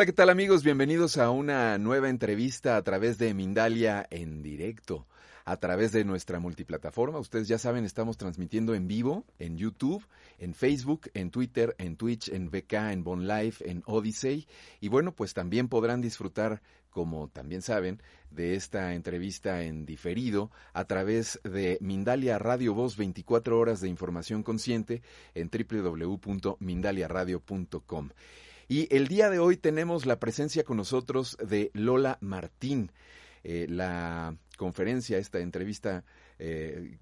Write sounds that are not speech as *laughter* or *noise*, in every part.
Hola, ¿qué tal amigos? Bienvenidos a una nueva entrevista a través de Mindalia en directo, a través de nuestra multiplataforma. Ustedes ya saben, estamos transmitiendo en vivo en YouTube, en Facebook, en Twitter, en Twitch, en VK, en Bon Life, en Odyssey. Y bueno, pues también podrán disfrutar, como también saben, de esta entrevista en diferido a través de Mindalia Radio Voz 24 horas de información consciente en www.mindaliaradio.com. Y el día de hoy tenemos la presencia con nosotros de Lola Martín. Eh, la conferencia, esta entrevista, eh,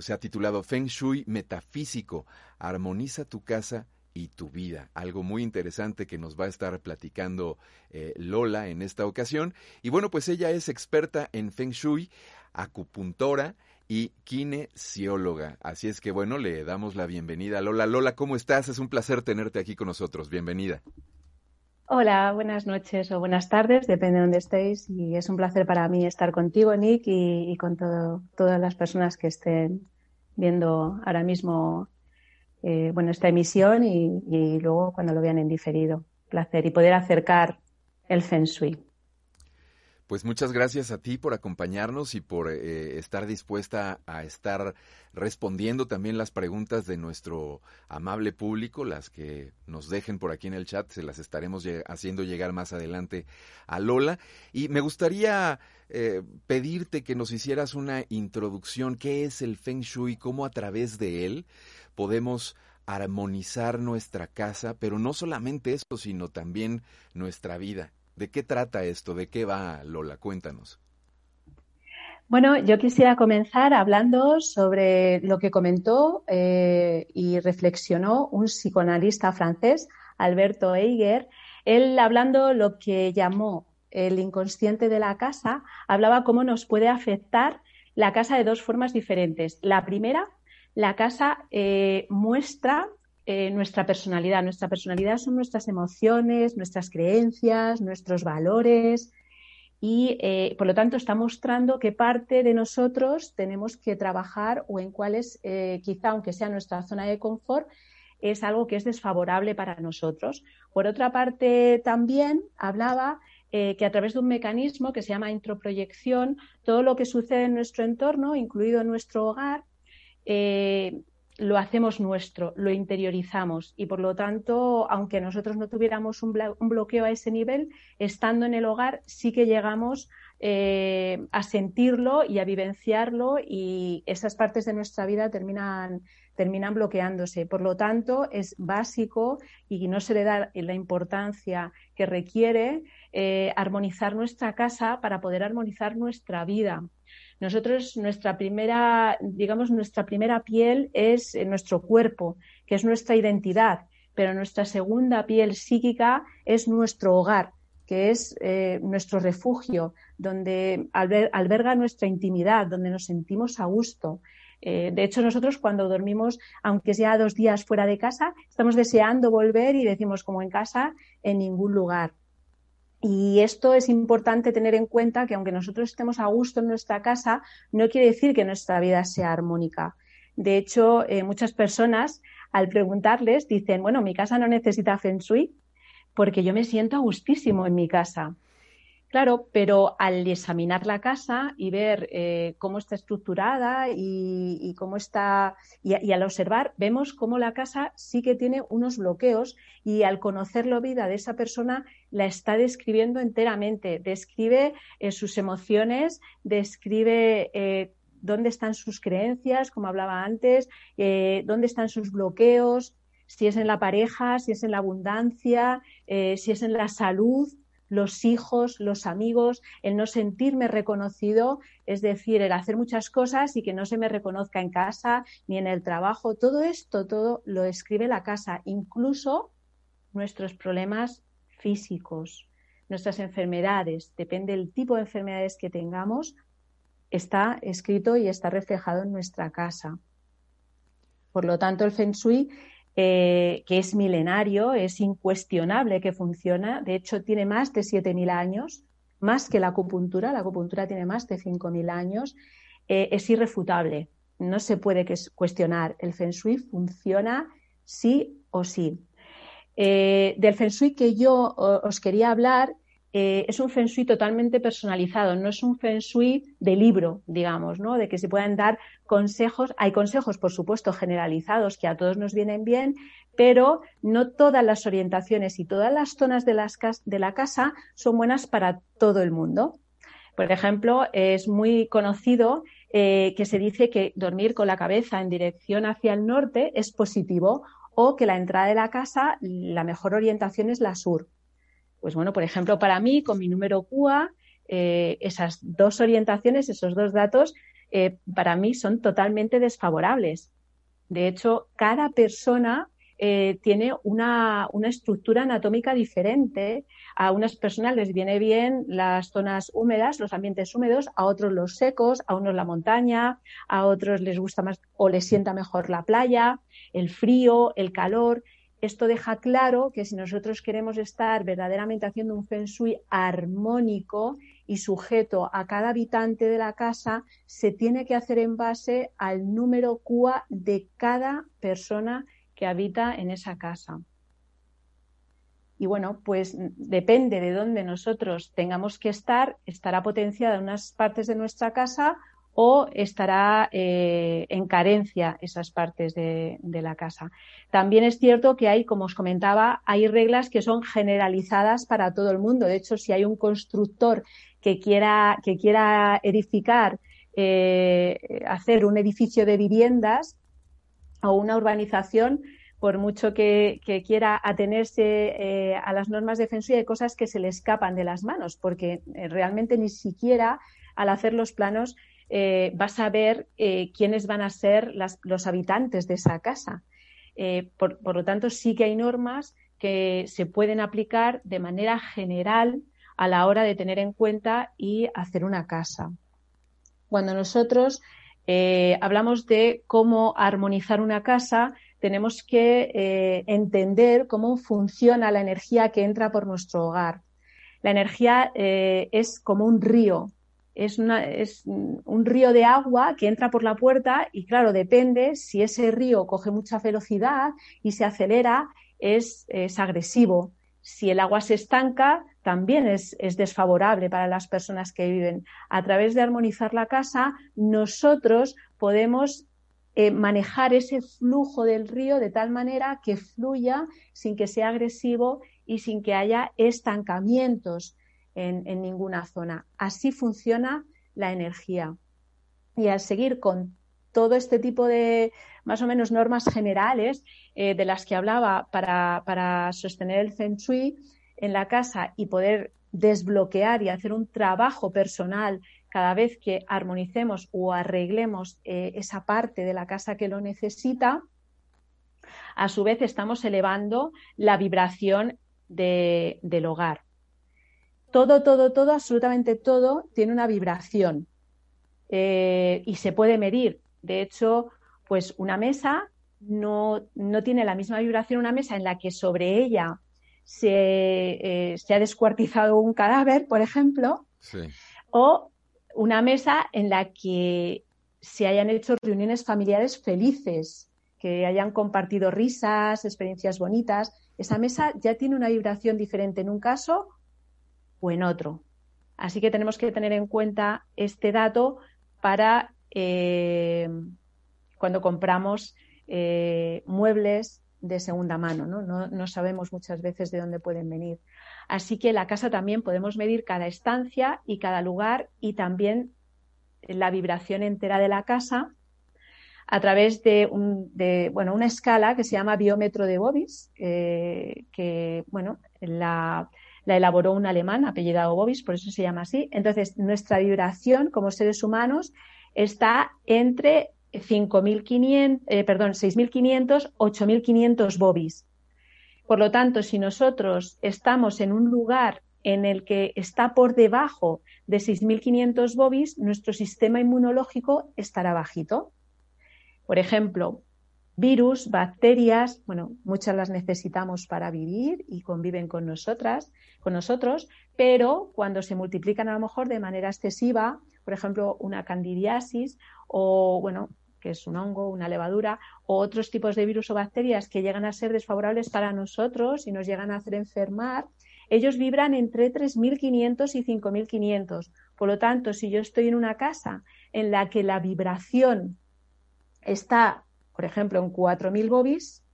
se ha titulado Feng Shui Metafísico, Armoniza tu casa y tu vida. Algo muy interesante que nos va a estar platicando eh, Lola en esta ocasión. Y bueno, pues ella es experta en Feng Shui, acupuntora y kinesióloga. Así es que bueno, le damos la bienvenida a Lola. Lola, ¿cómo estás? Es un placer tenerte aquí con nosotros. Bienvenida. Hola, buenas noches o buenas tardes, depende de dónde estéis. Y es un placer para mí estar contigo, Nick, y, con todo, todas las personas que estén viendo ahora mismo eh, bueno, esta emisión y, luego cuando lo vean en diferido. Placer y poder acercar el Feng Shui. Pues muchas gracias a ti por acompañarnos y por eh, estar dispuesta a estar respondiendo también las preguntas de nuestro amable público, las que nos dejen por aquí en el chat, se las estaremos haciendo llegar más adelante a Lola. Y me gustaría eh, pedirte que nos hicieras una introducción, ¿qué es el Feng Shui? ¿Cómo a través de él podemos armonizar nuestra casa, pero no solamente eso, sino también nuestra vida. ¿De qué trata esto? ¿De qué va, Lola? Cuéntanos. Bueno, yo quisiera comenzar hablando sobre lo que comentó eh, y reflexionó un psicoanalista francés, Alberto Eiger. Él, hablando lo que llamó el inconsciente de la casa, hablaba cómo nos puede afectar la casa de dos formas diferentes. La primera, la casa eh, muestra eh, nuestra personalidad. Nuestra personalidad son nuestras emociones, nuestras creencias, nuestros valores y eh, por lo tanto está mostrando qué parte de nosotros tenemos que trabajar o en cuáles, eh, quizá aunque sea nuestra zona de confort, es algo que es desfavorable para nosotros. Por otra parte, también hablaba que a través de un mecanismo que se llama introproyección, todo lo que sucede en nuestro entorno, incluido en nuestro hogar, lo hacemos nuestro, lo interiorizamos y por lo tanto, aunque nosotros no tuviéramos un, bloqueo a ese nivel, estando en el hogar sí que llegamos eh, a sentirlo y a vivenciarlo y esas partes de nuestra vida terminan, terminan bloqueándose. Por lo tanto, es básico y no se le da la importancia que requiere eh, armonizar nuestra casa para poder armonizar nuestra vida. Nosotros, nuestra primera, digamos, nuestra primera piel es eh, nuestro cuerpo, que es nuestra identidad, pero nuestra segunda piel psíquica es nuestro hogar, que es eh, nuestro refugio, donde alberga nuestra intimidad, donde nos sentimos a gusto. Eh, de hecho, nosotros cuando dormimos, aunque sea dos días fuera de casa, estamos deseando volver y decimos como en casa, en ningún lugar. Y esto es importante tener en cuenta que aunque nosotros estemos a gusto en nuestra casa, no quiere decir que nuestra vida sea armónica. De hecho, eh, muchas personas al preguntarles dicen, bueno, mi casa no necesita feng shui porque yo me siento a gustísimo en mi casa. Claro, pero al examinar la casa y ver eh, cómo está estructurada y, cómo está, y, al observar, vemos cómo la casa sí que tiene unos bloqueos y al conocer la vida de esa persona la está describiendo enteramente. Describe eh, sus emociones, describe eh, dónde están sus creencias, como hablaba antes, dónde están sus bloqueos, si es en la pareja, si es en la abundancia, eh, si es en la salud, los hijos, los amigos, el no sentirme reconocido, es decir, el hacer muchas cosas y que no se me reconozca en casa ni en el trabajo. Todo esto, todo lo escribe la casa, incluso nuestros problemas físicos, nuestras enfermedades, depende del tipo de enfermedades que tengamos, está escrito y está reflejado en nuestra casa. Por lo tanto, el Feng Shui eh, que es milenario, es incuestionable que funciona. De hecho, tiene más de 7.000 años, más que la acupuntura. La acupuntura tiene más de 5.000 años. Eh, es irrefutable. No se puede cuestionar. El Feng Shui funciona sí o sí. Eh, del Feng Shui que yo os quería hablar eh, es un feng shui totalmente personalizado, no es un feng shui de libro, digamos, ¿no? De que se puedan dar consejos. Hay consejos, por supuesto, generalizados que a todos nos vienen bien, pero no todas las orientaciones y todas las zonas de, las de la casa son buenas para todo el mundo. Por ejemplo, es muy conocido eh, que se dice que dormir con la cabeza en dirección hacia el norte es positivo o que la entrada de la casa, la mejor orientación es la sur. Pues bueno, por ejemplo, para mí, con mi número QA, eh, esas dos orientaciones, esos dos datos, eh, para mí son totalmente desfavorables. De hecho, cada persona eh, tiene una, estructura anatómica diferente. A unas personas les viene bien las zonas húmedas, los ambientes húmedos, a otros los secos, a unos la montaña, a otros les gusta más o les sienta mejor la playa, el frío, el calor. Esto deja claro que si nosotros queremos estar verdaderamente haciendo un feng shui armónico y sujeto a cada habitante de la casa, se tiene que hacer en base al número QA de cada persona que habita en esa casa. Y bueno, pues depende de dónde nosotros tengamos que estar, estará potenciada en unas partes de nuestra casa o estará eh, en carencia esas partes de, la casa. También es cierto que hay, como os comentaba, hay reglas que son generalizadas para todo el mundo. De hecho, si hay un constructor que quiera, que quiera edificar, eh, hacer un edificio de viviendas o una urbanización, por mucho que, quiera atenerse eh, a las normas de Feng hay cosas que se le escapan de las manos, porque realmente ni siquiera al hacer los planos eh, vas a ver eh, quiénes van a ser los habitantes de esa casa. Eh, por, lo tanto, sí que hay normas que se pueden aplicar de manera general a la hora de tener en cuenta y hacer una casa. Cuando nosotros hablamos de cómo armonizar una casa, tenemos que entender cómo funciona la energía que entra por nuestro hogar. La energía es como un río es, un río de agua que entra por la puerta y claro, depende si ese río coge mucha velocidad y se acelera, es, agresivo. Si el agua se estanca, también es, desfavorable para las personas que viven. A través de armonizar la casa, nosotros podemos eh, manejar ese flujo del río de tal manera que fluya sin que sea agresivo y sin que haya estancamientos en, ninguna zona. Así funciona la energía. Y al seguir con todo este tipo de más o menos normas generales eh, de las que hablaba para, sostener el Feng Shui en la casa y poder desbloquear y hacer un trabajo personal cada vez que armonicemos o arreglemos eh, esa parte de la casa que lo necesita, a su vez estamos elevando la vibración del hogar todo, todo, todo, absolutamente todo tiene una vibración eh, y se puede medir. De hecho, pues una mesa no, tiene la misma vibración, una mesa en la que sobre ella se, eh, ha descuartizado un cadáver, por ejemplo, o una mesa en la que se hayan hecho reuniones familiares felices, que hayan compartido risas, experiencias bonitas. Esa mesa ya tiene una vibración diferente en un caso o en otro. Así que tenemos que tener en cuenta este dato para eh, cuando compramos eh, muebles de segunda mano. ¿no? ¿no? sabemos muchas veces de dónde pueden venir. Así que la casa también podemos medir cada estancia y cada lugar y también la vibración entera de la casa a través de, bueno, una escala que se llama biómetro de Bobis, que bueno, la, la, elaboró un alemán apellidado Bobis, por eso se llama así. Entonces, nuestra vibración como seres humanos está entre 5.500, eh, perdón, 6.500, 8.500 Bobis. Por lo tanto, si nosotros estamos en un lugar en el que está por debajo de 6.500 bobis, nuestro sistema inmunológico estará bajito. Por ejemplo, virus, bacterias, bueno, muchas las necesitamos para vivir y conviven con nosotras, con nosotros, pero cuando se multiplican a lo mejor de manera excesiva, por ejemplo, una candidiasis o bueno, que es un hongo, una levadura, o otros tipos de virus o bacterias que llegan a ser desfavorables para nosotros y nos llegan a hacer enfermar, ellos vibran entre 3.500 y 5.500. Por lo tanto, si yo estoy en una casa en la que la vibración está, por ejemplo, en 4.000 bobis,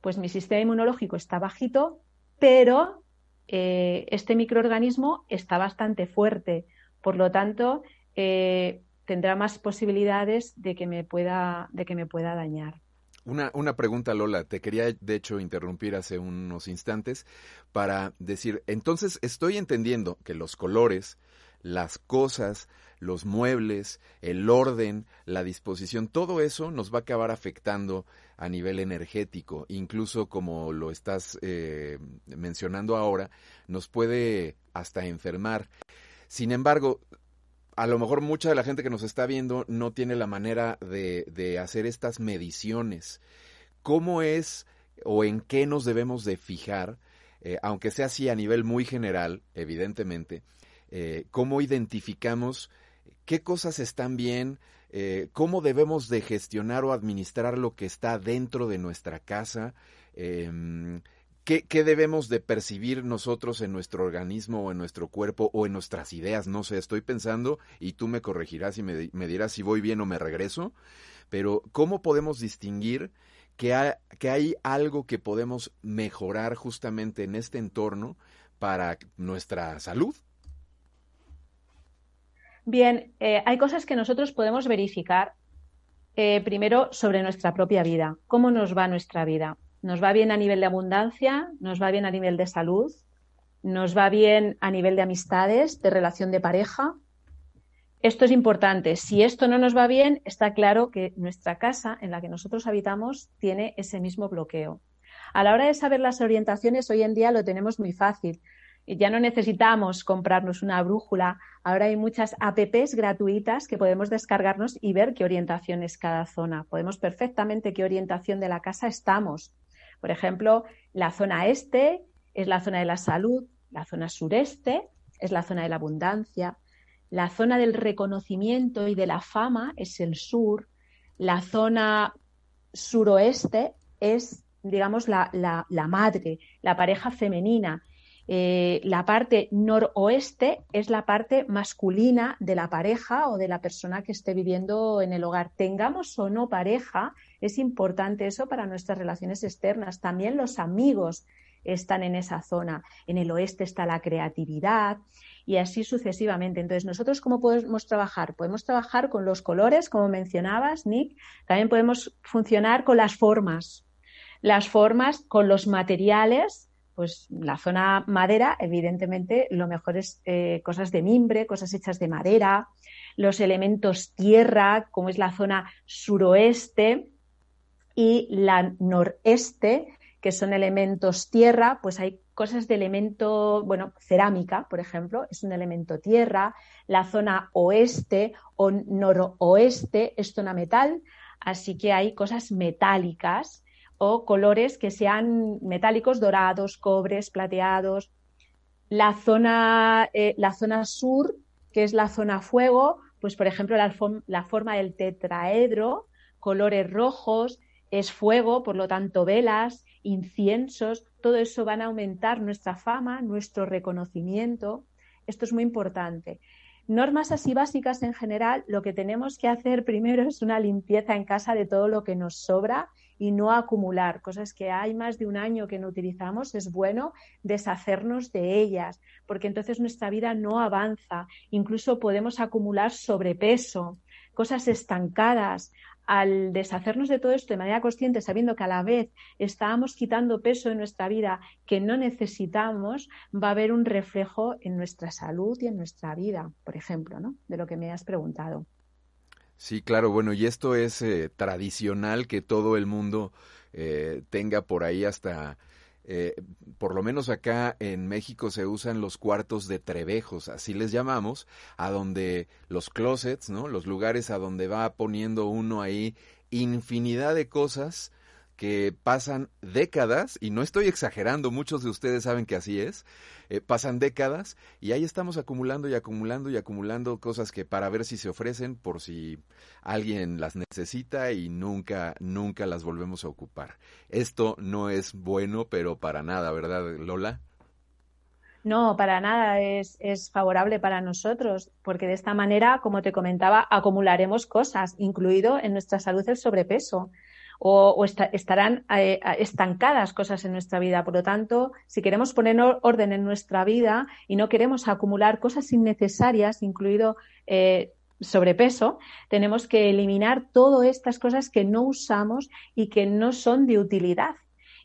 pues mi sistema inmunológico está bajito, pero eh, este microorganismo está bastante fuerte. Por lo tanto, eh, tendrá más posibilidades de que me pueda, de que me pueda dañar. Una, una, pregunta, Lola. Te quería, de hecho, interrumpir hace unos instantes para decir, entonces estoy entendiendo que los colores, las cosas, los muebles, el orden, la disposición, todo eso nos va a acabar afectando a nivel energético. Incluso como lo estás eh, mencionando ahora, nos puede hasta enfermar. Sin embargo, a lo mejor mucha de la gente que nos está viendo no tiene la manera de, hacer estas mediciones. ¿Cómo es o en qué nos debemos de fijar, eh, aunque sea así a nivel muy general, evidentemente, eh, cómo identificamos qué cosas están bien, eh, cómo debemos de gestionar o administrar lo que está dentro de nuestra casa, ¿Qué, debemos de percibir nosotros en nuestro organismo o en nuestro cuerpo o en nuestras ideas? No sé, estoy pensando y tú me corregirás y me, dirás si voy bien o me regreso, pero ¿cómo podemos distinguir que, que hay algo que podemos mejorar justamente en este entorno para nuestra salud? Bien, eh, hay cosas que nosotros podemos verificar eh, primero sobre nuestra propia vida, cómo nos va nuestra vida. Nos va bien a nivel de abundancia, nos va bien a nivel de salud, nos va bien a nivel de amistades, de relación de pareja. Esto es importante. Si esto no nos va bien, está claro que nuestra casa en la que nosotros habitamos tiene ese mismo bloqueo. A la hora de saber las orientaciones, hoy en día lo tenemos muy fácil. Ya no necesitamos comprarnos una brújula. Ahora hay muchas apps gratuitas que podemos descargarnos y ver qué orientación es cada zona. Podemos perfectamente qué orientación de la casa estamos. Por ejemplo, la zona este es la zona de la salud, la zona sureste es la zona de la abundancia, la zona del reconocimiento y de la fama es el sur, la zona suroeste es, digamos, la, madre, la pareja femenina. Eh, la parte noroeste es la parte masculina de la pareja o de la persona que esté viviendo en el hogar. Tengamos o no pareja, es importante eso para nuestras relaciones externas. También los amigos están en esa zona. En el oeste está la creatividad y así sucesivamente. Entonces, ¿nosotros cómo podemos trabajar? Podemos trabajar con los colores, como mencionabas, Nick. También podemos funcionar con las formas. Las formas con los materiales, pues la zona madera, evidentemente, lo mejor es eh, cosas de mimbre, cosas hechas de madera, los elementos tierra, como es la zona suroeste, y la noreste, que son elementos tierra, pues hay cosas de elemento, bueno, cerámica, por ejemplo, es un elemento tierra, la zona oeste o noroeste es zona metal, así que hay cosas metálicas o colores que sean metálicos, dorados, cobres, plateados. La zona, eh, la zona sur, que es la zona fuego, pues por ejemplo la, la forma del tetraedro, colores rojos, es fuego, por lo tanto velas, inciensos, todo eso van a aumentar nuestra fama, nuestro reconocimiento. Esto es muy importante. Normas así básicas en general, lo que tenemos que hacer primero es una limpieza en casa de todo lo que nos sobra y no acumular cosas que hay más de un año que no utilizamos. Es bueno deshacernos de ellas, porque entonces nuestra vida no avanza. Incluso podemos acumular sobrepeso, cosas estancadas, al deshacernos de todo esto de manera consciente, sabiendo que a la vez estábamos quitando peso en nuestra vida que no necesitamos, va a haber un reflejo en nuestra salud y en nuestra vida, por ejemplo, ¿no? De lo que me has preguntado. Sí, claro, bueno, y esto es eh, tradicional que todo el mundo eh, tenga por ahí hasta eh, por lo menos acá en México se usan los cuartos de trebejos, así les llamamos, a donde los closets, ¿no? Los lugares a donde va poniendo uno ahí infinidad de cosas que pasan décadas, y no estoy exagerando, muchos de ustedes saben que así es, eh, pasan décadas y ahí estamos acumulando y acumulando y acumulando cosas que para ver si se ofrecen por si alguien las necesita y nunca, nunca las volvemos a ocupar. Esto no es bueno, pero para nada, ¿verdad, Lola? No, para nada es, es, favorable para nosotros, porque de esta manera, como te comentaba, acumularemos cosas, incluido en nuestra salud el sobrepeso o, estarán eh, estancadas cosas en nuestra vida. Por lo tanto, si queremos poner orden en nuestra vida y no queremos acumular cosas innecesarias, incluido eh, sobrepeso, tenemos que eliminar todas estas cosas que no usamos y que no son de utilidad.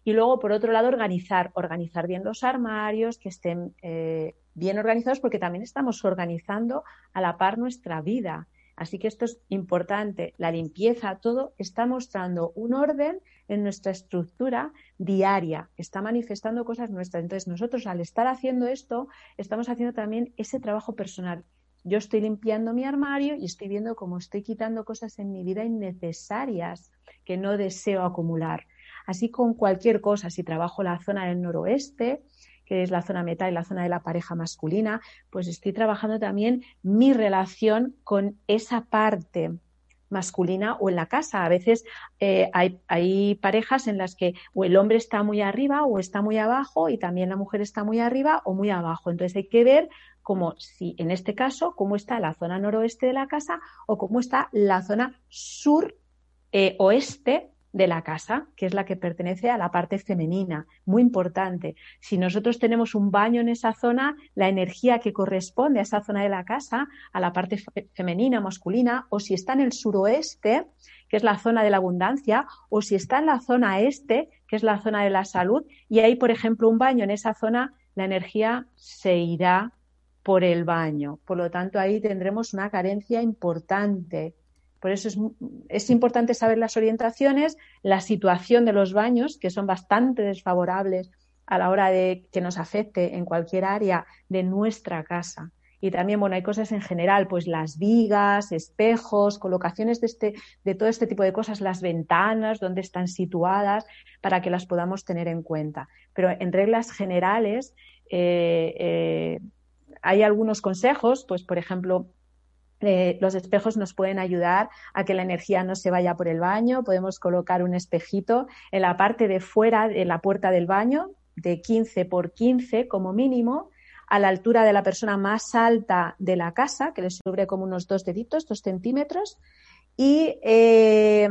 Y luego, por otro lado, organizar, organizar bien los armarios, que estén eh, bien organizados, porque también estamos organizando a la par nuestra vida. Así que esto es importante. La limpieza, todo está mostrando un orden en nuestra estructura diaria, está manifestando cosas nuestras. Entonces, nosotros al estar haciendo esto, estamos haciendo también ese trabajo personal. Yo estoy limpiando mi armario y estoy viendo cómo estoy quitando cosas en mi vida innecesarias que no deseo acumular. Así con cualquier cosa, si trabajo la zona del noroeste, que es la zona metal y la zona de la pareja masculina, pues estoy trabajando también mi relación con esa parte masculina o en la casa. A veces eh, hay, hay, parejas en las que o el hombre está muy arriba o está muy abajo y también la mujer está muy arriba o muy abajo. Entonces hay que ver cómo, si en este caso, cómo está la zona noroeste de la casa o cómo está la zona sur eh, oeste de la casa, que es la que pertenece a la parte femenina. Muy importante. Si nosotros tenemos un baño en esa zona, la energía que corresponde a esa zona de la casa, a la parte femenina, masculina, o si está en el suroeste, que es la zona de la abundancia, o si está en la zona este, que es la zona de la salud, y hay, por ejemplo, un baño en esa zona, la energía se irá por el baño. Por lo tanto, ahí tendremos una carencia importante por eso es, importante saber las orientaciones, la situación de los baños, que son bastante desfavorables a la hora de que nos afecte en cualquier área de nuestra casa. Y también, bueno, hay cosas en general, pues las vigas, espejos, colocaciones de, este, de todo este tipo de cosas, las ventanas, dónde están situadas, para que las podamos tener en cuenta. Pero en reglas generales, eh, eh, hay algunos consejos, pues por ejemplo, eh, los espejos nos pueden ayudar a que la energía no se vaya por el baño. Podemos colocar un espejito en la parte de fuera de la puerta del baño, de 15 por 15 como mínimo, a la altura de la persona más alta de la casa, que le sobre como unos dos deditos, dos centímetros. Y eh,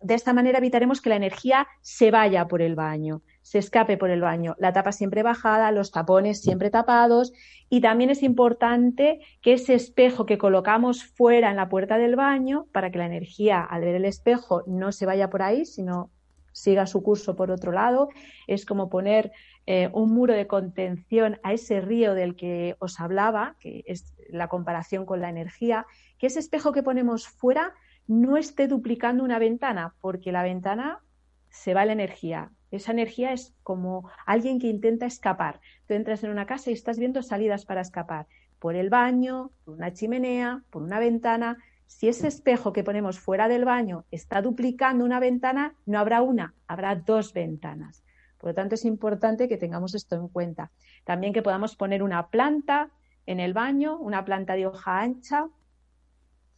de esta manera evitaremos que la energía se vaya por el baño se escape por el baño. La tapa siempre bajada, los tapones siempre tapados y también es importante que ese espejo que colocamos fuera en la puerta del baño para que la energía al ver el espejo no se vaya por ahí, sino siga su curso por otro lado. Es como poner eh, un muro de contención a ese río del que os hablaba, que es la comparación con la energía, que ese espejo que ponemos fuera no esté duplicando una ventana, porque la ventana se va la energía, esa energía es como alguien que intenta escapar. Tú entras en una casa y estás viendo salidas para escapar. Por el baño, por una chimenea, por una ventana. Si ese espejo que ponemos fuera del baño está duplicando una ventana, no habrá una, habrá dos ventanas. Por lo tanto, es importante que tengamos esto en cuenta. También que podamos poner una planta en el baño, una planta de hoja ancha,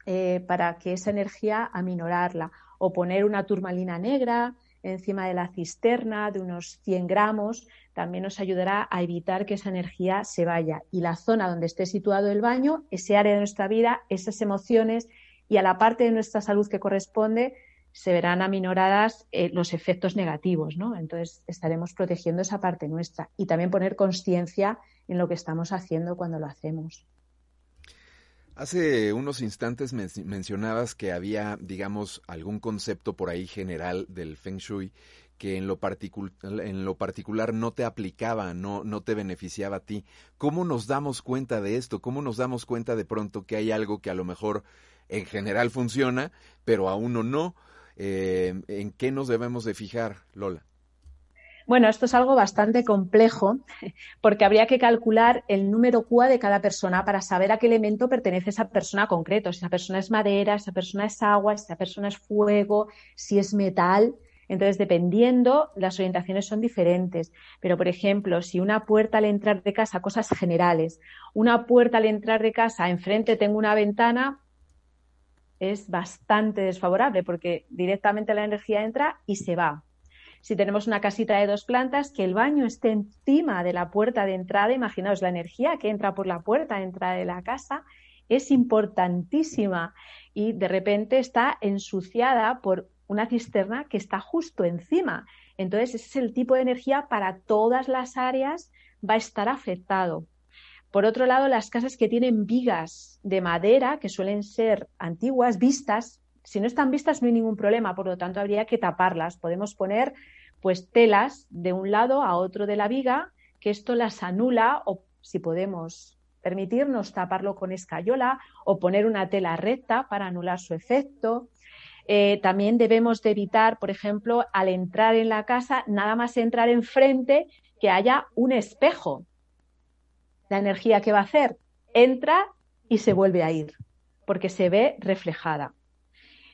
eh, para que esa energía aminorarla. O poner una turmalina negra, encima de la cisterna de unos 100 gramos, también nos ayudará a evitar que esa energía se vaya. Y la zona donde esté situado el baño, ese área de nuestra vida, esas emociones y a la parte de nuestra salud que corresponde, se verán aminoradas eh, los efectos negativos, ¿no? Entonces estaremos protegiendo esa parte nuestra y también poner conciencia en lo que estamos haciendo cuando lo hacemos. Hace unos instantes mencionabas que había, digamos, algún concepto por ahí general del Feng Shui que en lo, en lo particular no te aplicaba, no, no te beneficiaba a ti. ¿Cómo nos damos cuenta de esto? ¿Cómo nos damos cuenta de pronto que hay algo que a lo mejor en general funciona, pero a uno no? Eh, ¿En qué nos debemos de fijar, Lola? Bueno, esto es algo bastante complejo porque habría que calcular el número QA de cada persona para saber a qué elemento pertenece esa persona concreto. Si esa persona es madera, esa persona es agua, si esa persona es fuego, si es metal. Entonces, dependiendo, las orientaciones son diferentes. Pero, por ejemplo, si una puerta al entrar de casa, cosas generales, una puerta al entrar de casa, enfrente tengo una ventana, es bastante desfavorable porque directamente la energía entra y se va. Si tenemos una casita de dos plantas, que el baño esté encima de la puerta de entrada, imaginaos la energía que entra por la puerta de entrada de la casa, es importantísima y de repente está ensuciada por una cisterna que está justo encima. Entonces, ese es el tipo de energía para todas las áreas va a estar afectado. Por otro lado, las casas que tienen vigas de madera, que suelen ser antiguas, vistas, si no están vistas no hay ningún problema, por lo tanto habría que taparlas. Podemos poner pues telas de un lado a otro de la viga, que esto las anula o si podemos permitirnos taparlo con escayola o poner una tela recta para anular su efecto. Eh, también debemos de evitar, por ejemplo, al entrar en la casa, nada más entrar enfrente, que haya un espejo. La energía que va a hacer entra y se vuelve a ir, porque se ve reflejada.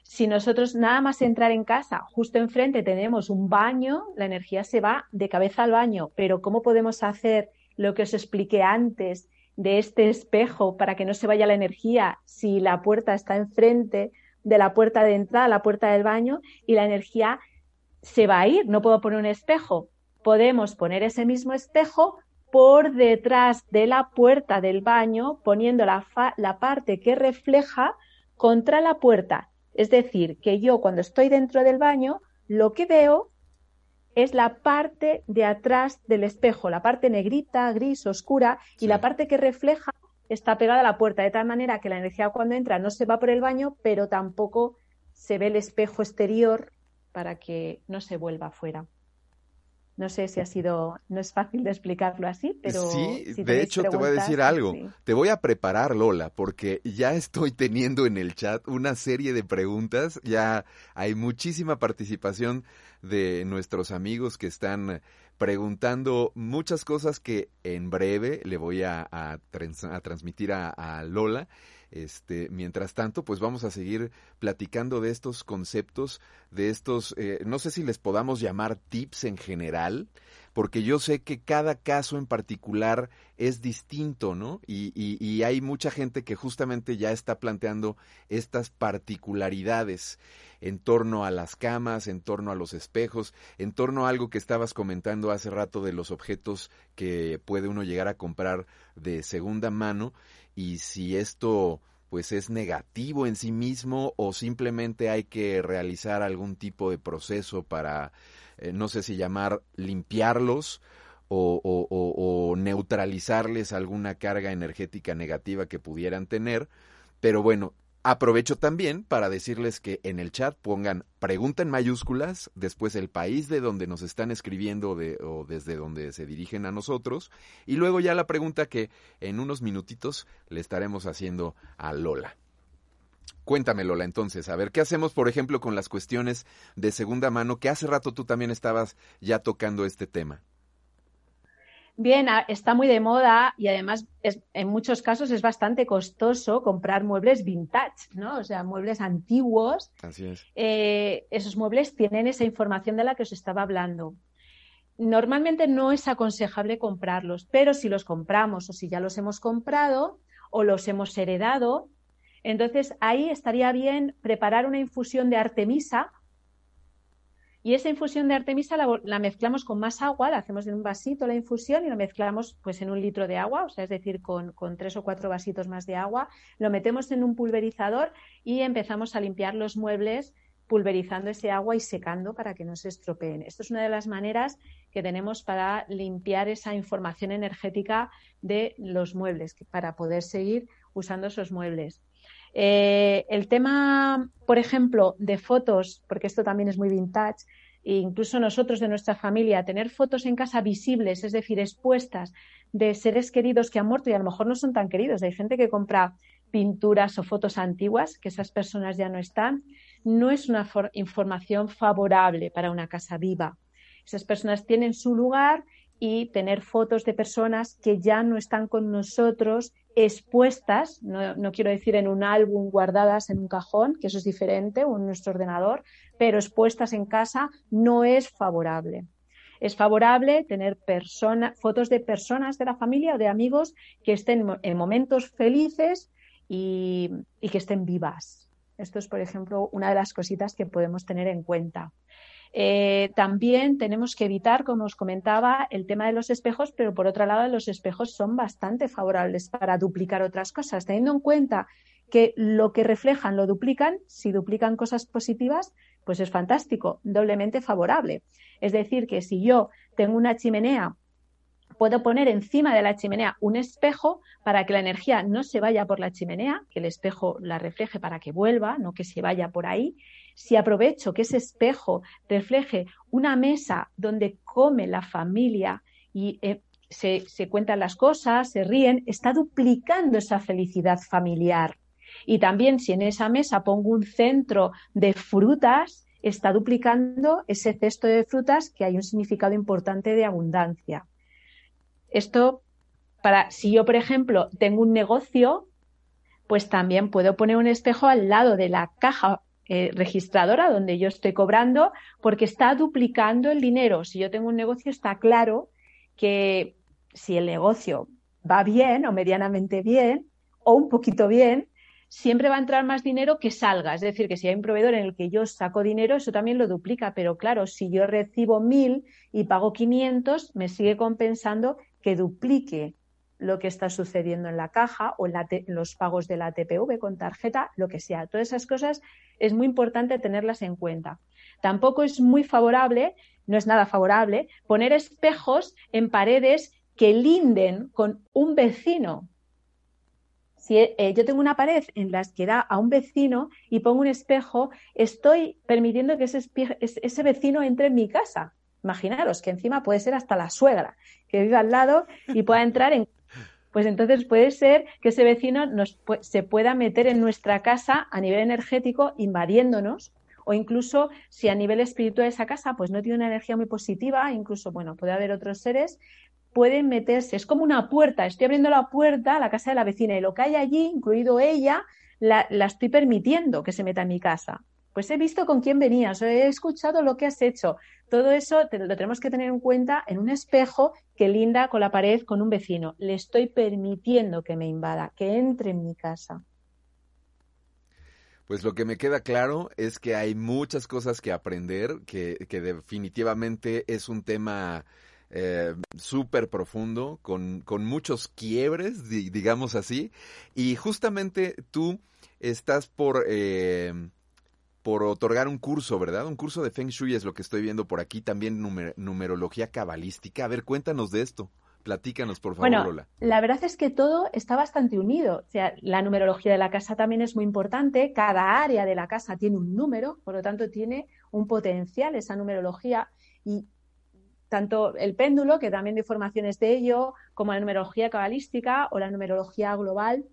Si nosotros nada más entrar en casa, justo enfrente tenemos un baño, la energía se va de cabeza al baño. Pero ¿cómo podemos hacer lo que os expliqué antes de este espejo para que no se vaya la energía si la puerta está enfrente de la puerta de entrada, la puerta del baño, y la energía se va a ir? No puedo poner un espejo. Podemos poner ese mismo espejo por detrás de la puerta del baño, poniendo la, la parte que refleja contra la puerta es decir, que yo cuando estoy dentro del baño, lo que veo es la parte de atrás del espejo, la parte negrita, gris, oscura, y la parte que refleja está pegada a la puerta, de tal manera que la energía cuando entra no se va por el baño, pero tampoco se ve el espejo exterior para que no se vuelva afuera. No sé si ha sido, no es fácil de explicarlo así, pero... Sí, de hecho te voy a decir algo. Te voy a preparar, Lola, porque ya estoy teniendo en el chat una serie de preguntas. Ya hay muchísima participación de nuestros amigos que están preguntando muchas cosas que en breve le voy a, a, transmitir a Lola. Este, mientras tanto, pues vamos a seguir platicando de estos conceptos, de estos, eh, no sé si les podamos llamar tips en general, porque yo sé que cada caso en particular es distinto, ¿no? Y, y, hay mucha gente que justamente ya está planteando estas particularidades en torno a las camas, en torno a los espejos, en torno a algo que estabas comentando hace rato de los objetos que puede uno llegar a comprar de segunda mano y si esto pues es negativo en sí mismo o simplemente hay que realizar algún tipo de proceso para, eh, no sé si llamar, limpiarlos o, o, neutralizarles alguna carga energética negativa que pudieran tener. Pero bueno, Aprovecho también para decirles que en el chat pongan pregunta en mayúsculas, después el país de donde nos están escribiendo o desde donde se dirigen a nosotros, y luego ya la pregunta que en unos minutitos le estaremos haciendo a Lola. Cuéntame, Lola, entonces, a ver, ¿qué hacemos, por ejemplo, con las cuestiones de segunda mano, que hace rato tú también estabas ya tocando este tema? Bien, está muy de moda y además en muchos casos es bastante costoso comprar muebles vintage, ¿no? O sea, muebles antiguos. Así es. Eh, esos muebles tienen esa información de la que os estaba hablando. Normalmente no es aconsejable comprarlos, pero si los compramos o si ya los hemos comprado o los hemos heredado, entonces ahí estaría bien preparar una infusión de Artemisa y esa infusión de Artemisa la, mezclamos con más agua, la hacemos en un vasito la infusión y lo mezclamos pues en un litro de agua, o sea, es decir, con, tres o cuatro vasitos más de agua, lo metemos en un pulverizador y empezamos a limpiar los muebles pulverizando ese agua y secando para que no se estropeen. Esto es una de las maneras que tenemos para limpiar esa información energética de los muebles, para poder seguir usando esos muebles. Eh, el tema, por ejemplo, de fotos, porque esto también es muy vintage, e incluso nosotros de nuestra familia, tener fotos en casa visibles, es decir, expuestas de seres queridos que han muerto y a lo mejor no son tan queridos. Hay gente que compra pinturas o fotos antiguas, que esas personas ya no están, no es una información favorable para una casa viva. Esas personas tienen su lugar y tener fotos de personas que ya no están con nosotros expuestas, no, quiero decir en un álbum guardadas en un cajón, que eso es diferente, o en nuestro ordenador, pero expuestas en casa no es favorable. Es favorable tener fotos de personas de la familia o de amigos que estén en momentos felices y que estén vivas. Esto es, por ejemplo, una de las cositas que podemos tener en cuenta. Eh, también tenemos que evitar, como os comentaba, el tema de los espejos, pero por otro lado, los espejos son bastante favorables para duplicar otras cosas, teniendo en cuenta que lo que reflejan lo duplican, si duplican cosas positivas, pues es fantástico, doblemente favorable. Es decir, que si yo tengo una chimenea puedo poner encima de la chimenea un espejo para que la energía no se vaya por la chimenea, que el espejo la refleje para que vuelva, no que se vaya por ahí. Si aprovecho que ese espejo refleje una mesa donde come la familia y eh, se, se cuentan las cosas, se ríen, está duplicando esa felicidad familiar. Y también si en esa mesa pongo un centro de frutas, está duplicando ese cesto de frutas que hay un significado importante de abundancia. Esto, para, si yo, por ejemplo, tengo un negocio, pues también puedo poner un espejo al lado de la caja eh, registradora donde yo estoy cobrando porque está duplicando el dinero. Si yo tengo un negocio, está claro que si el negocio va bien o medianamente bien o un poquito bien, siempre va a entrar más dinero que salga. Es decir, que si hay un proveedor en el que yo saco dinero, eso también lo duplica. Pero claro, si yo recibo mil y pago 500, me sigue compensando que duplique lo que está sucediendo en la caja o en, los pagos de la TPV con tarjeta, lo que sea. Todas esas cosas es muy importante tenerlas en cuenta. Tampoco es muy favorable, no es nada favorable, poner espejos en paredes que linden con un vecino. Si eh, yo tengo una pared en la que da a un vecino y pongo un espejo, estoy permitiendo que ese vecino entre en mi casa. Imaginaros que encima puede ser hasta la suegra que vive al lado y pueda entrar en pues entonces puede ser que ese vecino se pueda meter en nuestra casa a nivel energético invadiéndonos o incluso si a nivel espiritual esa casa pues no tiene una energía muy positiva, incluso bueno, puede haber otros seres, pueden meterse, es como una puerta, estoy abriendo la puerta a la casa de la vecina y lo que hay allí, incluido ella, la, la estoy permitiendo que se meta en mi casa pues he visto con quién venías, he escuchado lo que has hecho. Todo eso lo tenemos que tener en cuenta en un espejo que linda con la pared con un vecino. Le estoy permitiendo que me invada, que entre en mi casa. Pues lo que me queda claro es que hay muchas cosas que aprender, que, definitivamente es un tema eh, súper profundo, con, con, muchos quiebres, digamos así, y justamente tú estás por... Eh, por otorgar un curso, ¿verdad? Un curso de Feng Shui es lo que estoy viendo por aquí, también numerología cabalística. A ver, cuéntanos de esto. Platícanos, por favor, bueno, La verdad es que todo está bastante unido. O sea, la numerología de la casa también es muy importante. Cada área de la casa tiene un número, por lo tanto, tiene un potencial esa numerología. Y tanto el péndulo, que también hay formaciones de ello, como la numerología cabalística o la numerología global,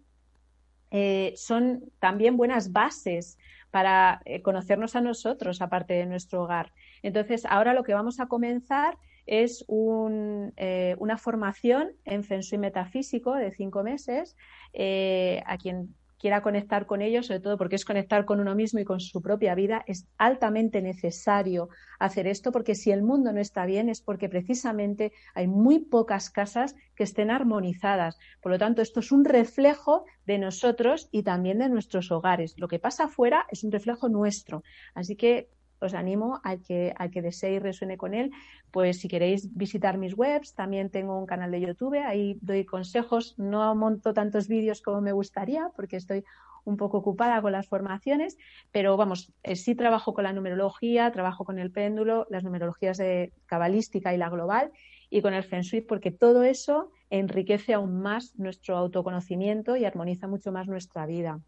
eh, son también buenas bases para eh, conocernos a nosotros, aparte de nuestro hogar. Entonces, ahora lo que vamos a comenzar es eh, una formación en Feng Shui metafísico de cinco meses, eh, a quien quiera conectar con ellos, sobre todo porque es conectar con uno mismo y con su propia vida, es altamente necesario hacer esto porque si el mundo no está bien es porque precisamente hay muy pocas casas que estén armonizadas. Por lo tanto, esto es un reflejo de nosotros y también de nuestros hogares. Lo que pasa afuera es un reflejo nuestro. Así que os animo a que, a que desee y resuene con él. Pues si queréis visitar mis webs, también tengo un canal de YouTube, ahí doy consejos, no monto tantos vídeos como me gustaría porque estoy un poco ocupada con las formaciones, pero vamos, eh, sí trabajo con la numerología, trabajo con el péndulo, las numerologías de cabalística y la global y con el Feng Shui, porque todo eso enriquece aún más nuestro autoconocimiento y armoniza mucho más nuestra vida.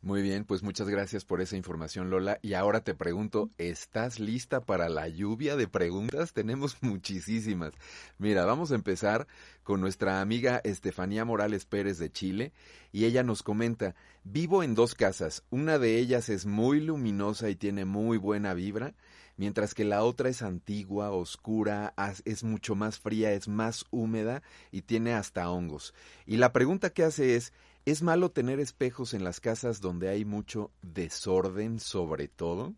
Muy bien, pues muchas gracias por esa información, Lola. Y ahora te pregunto, ¿estás lista para la lluvia de preguntas? Tenemos *laughs* muchísimas. Mira, vamos a empezar con nuestra amiga Estefanía Morales Pérez de Chile y ella nos comenta, vivo en dos casas, una de ellas es muy luminosa y tiene muy buena vibra, mientras que la otra es antigua, oscura, es mucho más fría, es más húmeda y tiene hasta hongos. Y la pregunta que hace es, ¿Es malo tener espejos en las casas donde hay mucho desorden sobre todo?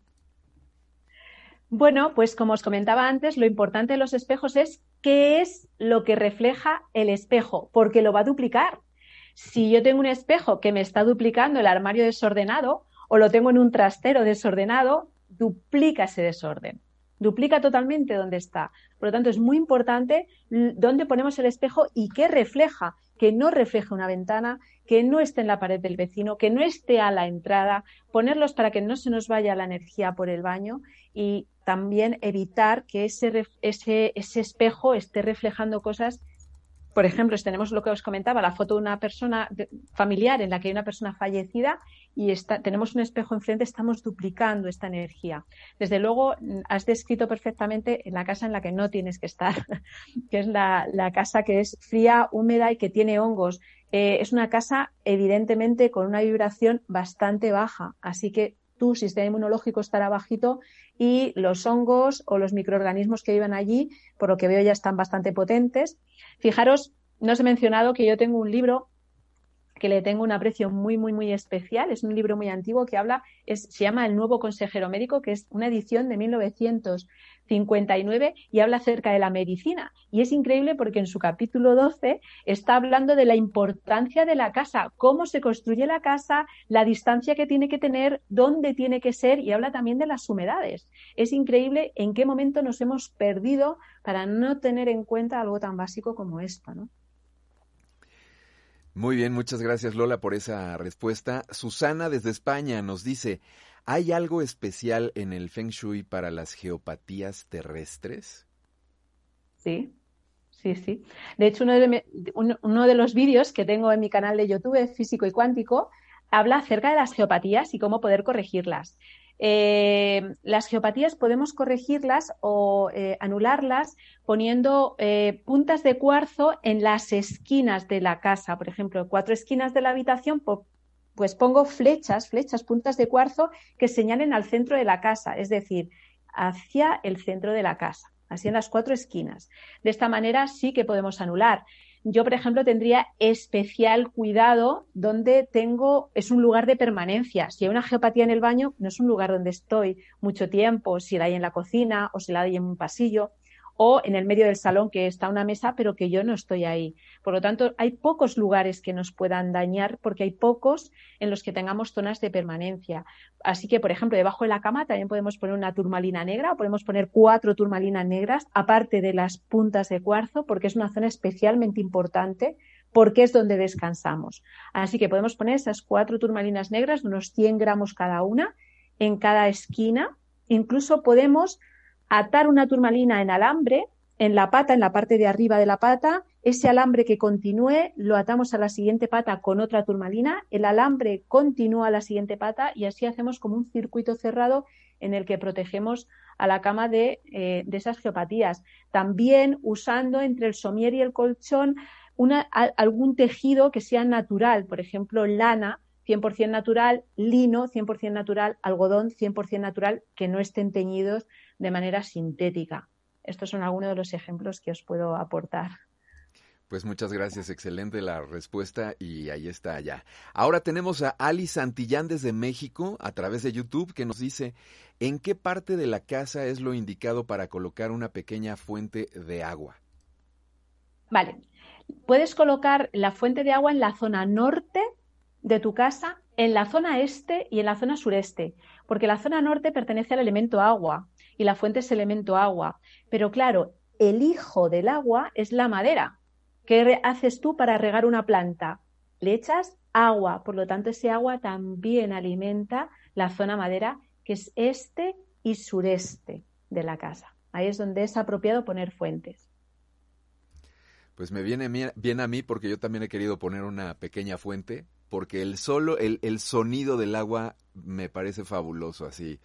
Bueno, pues como os comentaba antes, lo importante de los espejos es qué es lo que refleja el espejo, porque lo va a duplicar. Si yo tengo un espejo que me está duplicando el armario desordenado o lo tengo en un trastero desordenado, duplica ese desorden duplica totalmente donde está. Por lo tanto, es muy importante dónde ponemos el espejo y qué refleja, que no refleje una ventana, que no esté en la pared del vecino, que no esté a la entrada, ponerlos para que no se nos vaya la energía por el baño y también evitar que ese, ese, ese espejo esté reflejando cosas por ejemplo, tenemos lo que os comentaba, la foto de una persona familiar en la que hay una persona fallecida y tenemos un espejo enfrente, estamos duplicando esta energía. Desde luego, has descrito perfectamente en la casa en la que no tienes que estar, *laughs* que es la, casa que es fría, húmeda y que tiene hongos. Eh, es una casa, evidentemente, con una vibración bastante baja, así que tu sistema inmunológico estará bajito y los hongos o los microorganismos que viven allí, por lo que veo, ya están bastante potentes. Fijaros, no os he mencionado que yo tengo un libro que le tengo un aprecio muy, muy, muy especial. Es un libro muy antiguo que habla, se llama El Nuevo Consejero Médico, que es una edición de 1959 y habla acerca de la medicina. Y es increíble porque en su capítulo 12 está hablando de la importancia de la casa, cómo se construye la casa, la distancia que tiene que tener, dónde tiene que ser y habla también de las humedades. Es increíble en qué momento nos hemos perdido para no tener en cuenta algo tan básico como esto, ¿no? Muy bien, muchas gracias Lola por esa respuesta. Susana desde España nos dice, ¿hay algo especial en el Feng Shui para las geopatías terrestres? Sí, sí, sí. De hecho, uno de, uno de los vídeos que tengo en mi canal de YouTube, Físico y Cuántico, habla acerca de las geopatías y cómo poder corregirlas. Eh, las geopatías podemos corregirlas o eh, anularlas poniendo eh, puntas de cuarzo en las esquinas de la casa. Por ejemplo, cuatro esquinas de la habitación, pues pongo flechas, flechas, puntas de cuarzo que señalen al centro de la casa, es decir, hacia el centro de la casa, así en las cuatro esquinas. De esta manera sí que podemos anular yo, por ejemplo, tendría especial cuidado donde tengo, es un lugar de permanencia. Si hay una geopatía en el baño, no es un lugar donde estoy mucho tiempo, si la hay en la cocina o si la hay en un pasillo o en el medio del salón que está una mesa, pero que yo no estoy ahí. Por lo tanto, hay pocos lugares que nos puedan dañar porque hay pocos en los que tengamos zonas de permanencia. Así que, por ejemplo, debajo de la cama también podemos poner una turmalina negra o podemos poner cuatro turmalinas negras, aparte de las puntas de cuarzo, porque es una zona especialmente importante porque es donde descansamos. Así que podemos poner esas cuatro turmalinas negras, unos 100 gramos cada una, en cada esquina. Incluso podemos atar una turmalina en alambre en la pata, en la parte de arriba de la pata, ese alambre que continúe lo atamos a la siguiente pata con otra turmalina, el alambre continúa a la siguiente pata y así hacemos como un circuito cerrado en el que protegemos a la cama de, eh, esas geopatías. También usando entre el somier y el colchón algún tejido que sea natural, por ejemplo, lana, 100% natural, lino 100% natural, algodón 100% natural, que no estén teñidos de manera sintética. Estos son algunos de los ejemplos que os puedo aportar. Pues muchas gracias, excelente la respuesta y ahí está ya. Ahora tenemos a Ali Santillán desde México a través de YouTube que nos dice, ¿en qué parte de la casa es lo indicado para colocar una pequeña fuente de agua? Vale, puedes colocar la fuente de agua en la zona norte de tu casa, en la zona este y en la zona sureste, porque la zona norte pertenece al elemento agua, y la fuente es elemento agua. Pero claro, el hijo del agua es la madera. ¿Qué haces tú para regar una planta? Le echas agua, por lo tanto ese agua también alimenta la zona madera, que es este y sureste de la casa. Ahí es donde es apropiado poner fuentes. Pues me viene bien a mí porque yo también he querido poner una pequeña fuente, porque el solo, el, el sonido del agua me parece fabuloso así.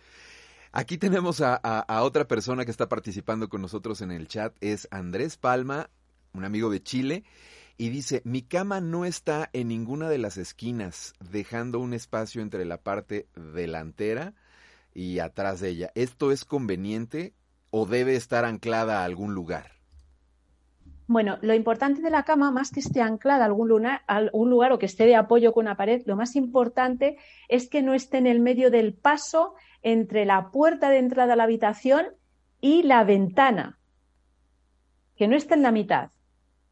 Aquí tenemos a, a, otra persona que está participando con nosotros en el chat, es Andrés Palma, un amigo de Chile, y dice, mi cama no está en ninguna de las esquinas, dejando un espacio entre la parte delantera y atrás de ella. ¿Esto es conveniente o debe estar anclada a algún lugar? Bueno, lo importante de la cama, más que esté anclada a algún, lugar, algún lugar o que esté de apoyo con una pared, lo más importante es que no esté en el medio del paso entre la puerta de entrada a la habitación y la ventana, que no esté en la mitad.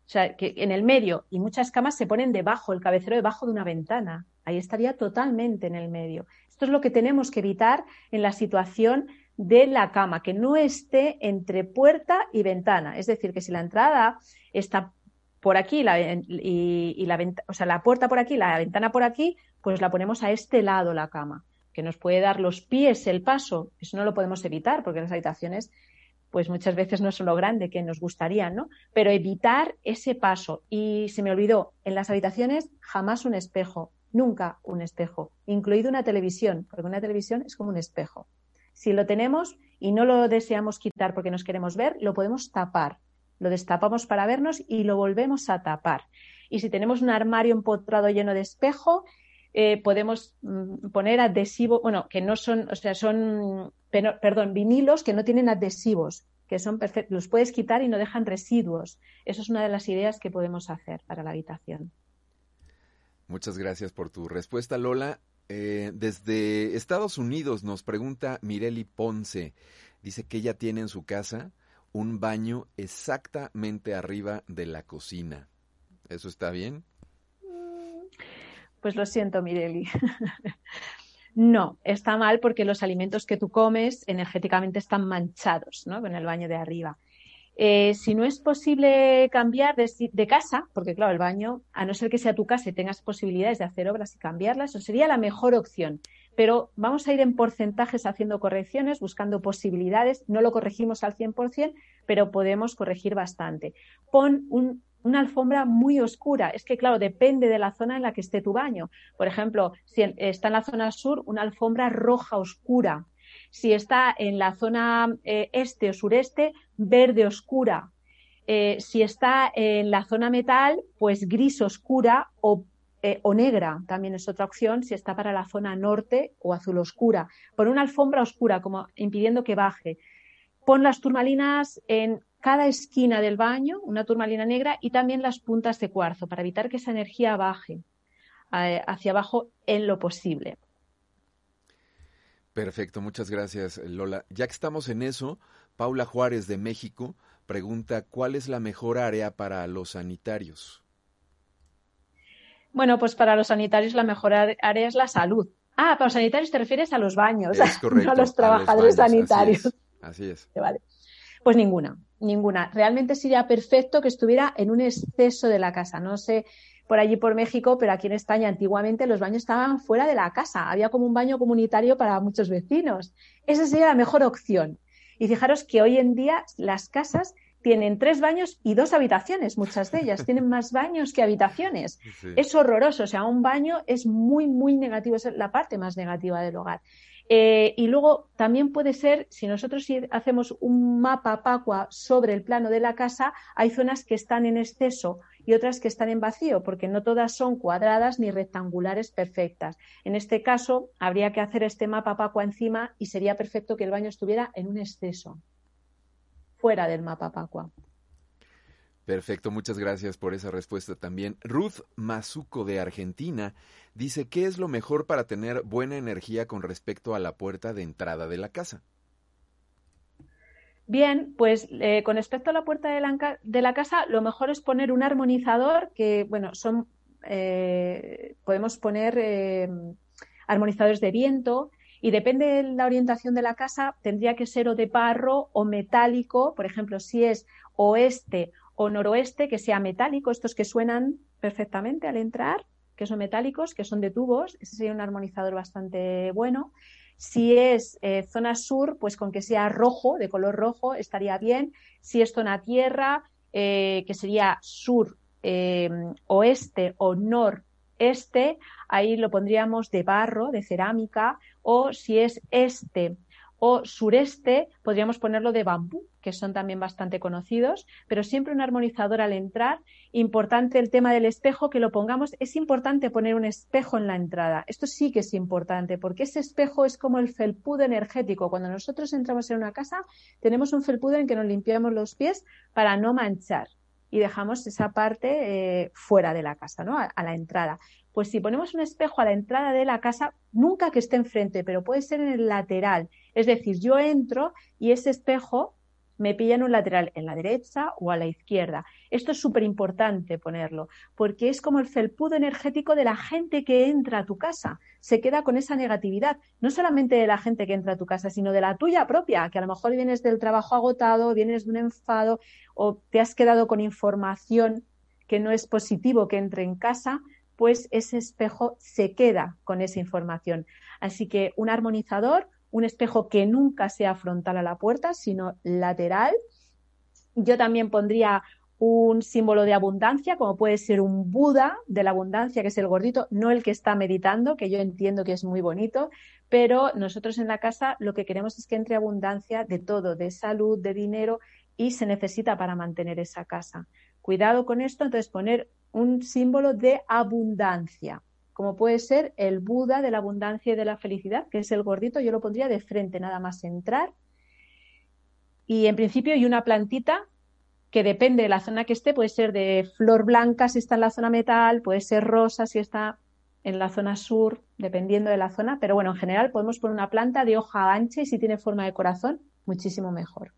O sea, que en el medio, y muchas camas se ponen debajo, el cabecero debajo de una ventana. Ahí estaría totalmente en el medio. Esto es lo que tenemos que evitar en la situación de la cama, que no esté entre puerta y ventana. Es decir, que si la entrada está por aquí la, y, la, o sea, la puerta por aquí, la ventana por aquí, pues la ponemos a este lado la cama, que nos puede dar los pies el paso. Eso no lo podemos evitar porque las habitaciones pues muchas veces no son lo grande que nos gustaría, ¿no? Pero evitar ese paso. Y se me olvidó, en las habitaciones jamás un espejo, nunca un espejo, incluido una televisión, porque una televisión es como un espejo. Si lo tenemos y no lo deseamos quitar porque nos queremos ver, lo podemos tapar. Lo destapamos para vernos y lo volvemos a tapar. Y si tenemos un armario empotrado lleno de espejo, eh, podemos mm, poner adhesivos, bueno, que no son, o sea, son, perdón, vinilos que no tienen adhesivos, que son perfectos, los puedes quitar y no dejan residuos. Eso es una de las ideas que podemos hacer para la habitación. Muchas gracias por tu respuesta, Lola. Eh, desde Estados Unidos nos pregunta Mireli Ponce. Dice que ella tiene en su casa un baño exactamente arriba de la cocina. ¿Eso está bien? Pues lo siento, Mireli. *laughs* no, está mal porque los alimentos que tú comes energéticamente están manchados ¿no? con el baño de arriba. Eh, si no es posible cambiar de, casa, porque claro, el baño, a no ser que sea tu casa y tengas posibilidades de hacer obras y cambiarlas, eso sería la mejor opción. Pero vamos a ir en porcentajes haciendo correcciones, buscando posibilidades. No lo corregimos al 100%, pero podemos corregir bastante. Pon una alfombra muy oscura. Es que, claro, depende de la zona en la que esté tu baño. Por ejemplo, si está en la zona sur, una alfombra roja oscura si está en la zona eh, este o sureste, verde oscura. Eh, si está en la zona metal, pues gris oscura o, eh, o, negra, también es otra opción, si está para la zona norte o azul oscura. Pon una alfombra oscura, como impidiendo que baje. Pon las turmalinas en cada esquina del baño, una turmalina negra, y también las puntas de cuarzo, para evitar que esa energía baje hacia abajo en lo posible. Perfecto, muchas gracias Lola. Ya que estamos en eso, Paula Juárez de México pregunta, ¿cuál es la mejor área para los sanitarios? Bueno, pues para los sanitarios la mejor área es la salud. Ah, para los sanitarios te refieres a los baños, *laughs* no a los trabajadores sanitarios. Así es. *laughs* Vale. Pues ninguna, ninguna. Realmente sería perfecto que estuviera en un exceso de la casa. No sé por allí por México, pero aquí en España antiguamente los baños estaban fuera de la casa, había como un baño comunitario para muchos vecinos. Esa sería la mejor opción. Y fijaros que hoy en día las casas tienen tres baños y dos habitaciones, muchas de ellas. Tienen más baños que habitaciones. Es horroroso. O sea, un baño es muy, muy negativo. Es la parte más negativa del hogar. Eh, y luego también puede ser, si nosotros hacemos un mapa Pacua sobre el plano de la casa, hay zonas que están en exceso y otras que están en vacío, porque no todas son cuadradas ni rectangulares perfectas. En este caso, habría que hacer este mapa Pacua encima y sería perfecto que el baño estuviera en un exceso, fuera del mapa Pacua. Perfecto, muchas gracias por esa respuesta también. Ruth Mazuco de Argentina dice, ¿qué es lo mejor para tener buena energía con respecto a la puerta de entrada de la casa? Bien, pues eh, con respecto a la puerta de la, casa, lo mejor es poner un armonizador que, bueno, son, eh, podemos poner eh, armonizadores de viento y depende de la orientación de la casa, tendría que ser o de barro o metálico, por ejemplo, si es oeste o noroeste, que sea metálico, estos que suenan perfectamente al entrar, que son metálicos, que son de tubos, ese sería un armonizador bastante bueno. Si es eh, zona sur, pues con que sea rojo, de color rojo, estaría bien. Si es zona tierra, eh, que sería sur, eh, oeste o noreste, ahí lo pondríamos de barro, de cerámica, o si es este o sureste, podríamos ponerlo de bambú, que son también bastante conocidos, pero siempre un armonizador al entrar. Importante el tema del espejo, que lo pongamos. Es importante poner un espejo en la entrada. Esto sí que es importante, porque ese espejo es como el felpudo energético. Cuando nosotros entramos en una casa, tenemos un felpudo en que nos limpiamos los pies para no manchar y dejamos esa parte eh, fuera de la casa, ¿no? a, la entrada. Pues si ponemos un espejo a la entrada de la casa, nunca que esté enfrente, pero puede ser en el lateral. Es decir, yo entro y ese espejo me pilla en un lateral, en la derecha o a la izquierda. Esto es súper importante ponerlo, porque es como el felpudo energético de la gente que entra a tu casa. Se queda con esa negatividad, no solamente de la gente que entra a tu casa, sino de la tuya propia, que a lo mejor vienes del trabajo agotado, vienes de un enfado o te has quedado con información que no es positivo que entre en casa, pues ese espejo se queda con esa información. Así que un armonizador, un espejo que nunca sea frontal a la puerta, sino lateral. Yo también pondría un símbolo de abundancia, como puede ser un Buda de la abundancia, que es el gordito, no el que está meditando, que yo entiendo que es muy bonito, pero nosotros en la casa lo que queremos es que entre abundancia de todo, de salud, de dinero, y se necesita para mantener esa casa. Cuidado con esto, entonces poner un símbolo de abundancia, como puede ser el Buda de la abundancia y de la felicidad, que es el gordito, yo lo pondría de frente, nada más entrar. Y en principio hay una plantita que depende de la zona que esté, puede ser de flor blanca si está en la zona metal, puede ser rosa si está en la zona sur, dependiendo de la zona, pero bueno, en general podemos poner una planta de hoja ancha y si tiene forma de corazón, muchísimo mejor.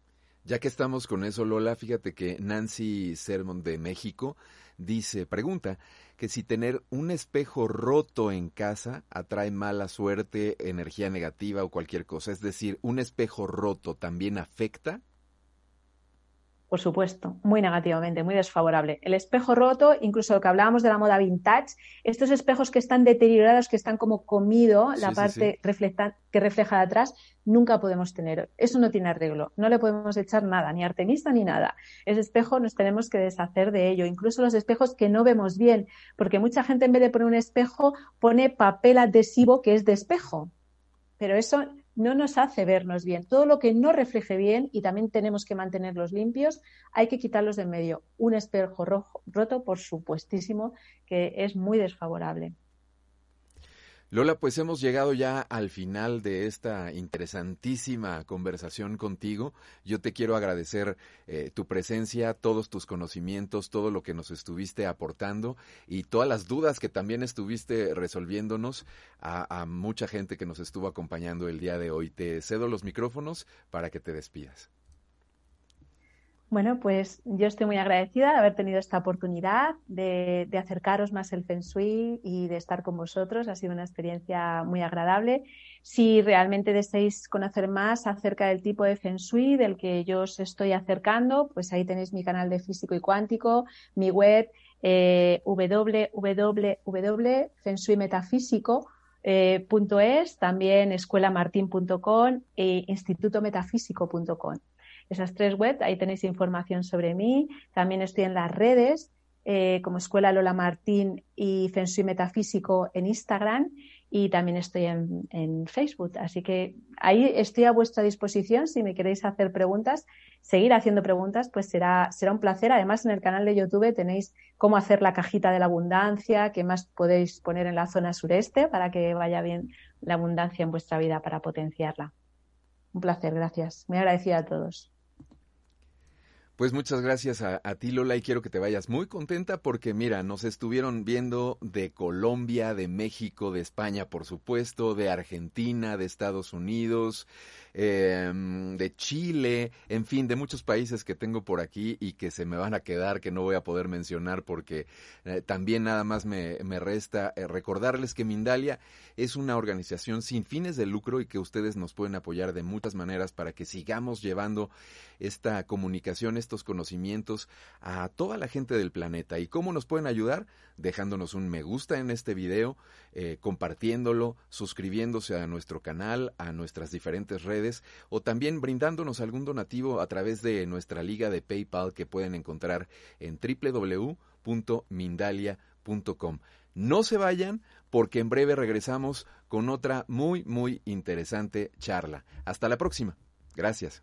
Ya que estamos con eso, Lola, fíjate que Nancy Sermon de México dice, pregunta, que si tener un espejo roto en casa atrae mala suerte, energía negativa o cualquier cosa. Es decir, ¿un espejo roto también afecta? Por supuesto, muy negativamente, muy desfavorable. El espejo roto, incluso lo que hablábamos de la moda vintage, estos espejos que están deteriorados, que están como comido, la parte que refleja de atrás, nunca podemos tener. Eso no tiene arreglo. No le podemos echar nada, ni artemisa ni nada. Ese espejo nos tenemos que deshacer de ello. Incluso los espejos que no vemos bien, porque mucha gente en vez de poner un espejo pone papel adhesivo que es de espejo. Pero eso no nos hace vernos bien. Todo lo que no refleje bien, y también tenemos que mantenerlos limpios, hay que quitarlos de medio. Un espejo rojo, roto, por supuestísimo, que es muy desfavorable. Lola, pues hemos llegado ya al final de esta interesantísima conversación contigo. Yo te quiero agradecer eh, tu presencia, todos tus conocimientos, todo lo que nos estuviste aportando y todas las dudas que también estuviste resolviéndonos a, a mucha gente que nos estuvo acompañando el día de hoy. Te cedo los micrófonos para que te despidas. Bueno, pues yo estoy muy agradecida de haber tenido esta oportunidad de, acercaros más el Feng Shui y de estar con vosotros. Ha sido una experiencia muy agradable. Si realmente deseáis conocer más acerca del tipo de Feng Shui del que yo os estoy acercando, pues ahí tenéis mi canal de físico y cuántico, mi web eh, www.fenshuimetafísico.es, también escuelamartin.com e institutometafísico.com esas tres webs, ahí tenéis información sobre mí. También estoy en las redes, eh, como Escuela Lola Martín y Feng Metafísico en Instagram y también estoy en, Facebook. Así que ahí estoy a vuestra disposición. Si me queréis hacer preguntas, seguir haciendo preguntas, pues será, será un placer. Además, en el canal de YouTube tenéis cómo hacer la cajita de la abundancia, qué más podéis poner en la zona sureste para que vaya bien la abundancia en vuestra vida para potenciarla. Un placer, gracias. Muy agradecida a todos. Pues muchas gracias a, ti, Lola, y quiero que te vayas muy contenta porque, mira, nos estuvieron viendo de Colombia, de México, de España, por supuesto, de Argentina, de Estados Unidos, Em, de Chile, en fin, de muchos países que tengo por aquí y que se me van a quedar, que no voy a poder mencionar porque eh, también nada más me, resta eh, recordarles que Mindalia es una organización sin fines de lucro y que ustedes nos pueden apoyar de muchas maneras para que sigamos llevando esta comunicación, estos conocimientos a toda la gente del planeta. ¿Y cómo nos pueden ayudar? Dejándonos un me gusta en este video, eh, compartiéndolo, suscribiéndose a nuestro canal, a nuestras diferentes redes o también brindándonos algún donativo a través de nuestra liga de PayPal que pueden encontrar en www.mindalia.com. No se vayan porque en breve regresamos con otra muy, muy interesante charla. Hasta la próxima. Gracias.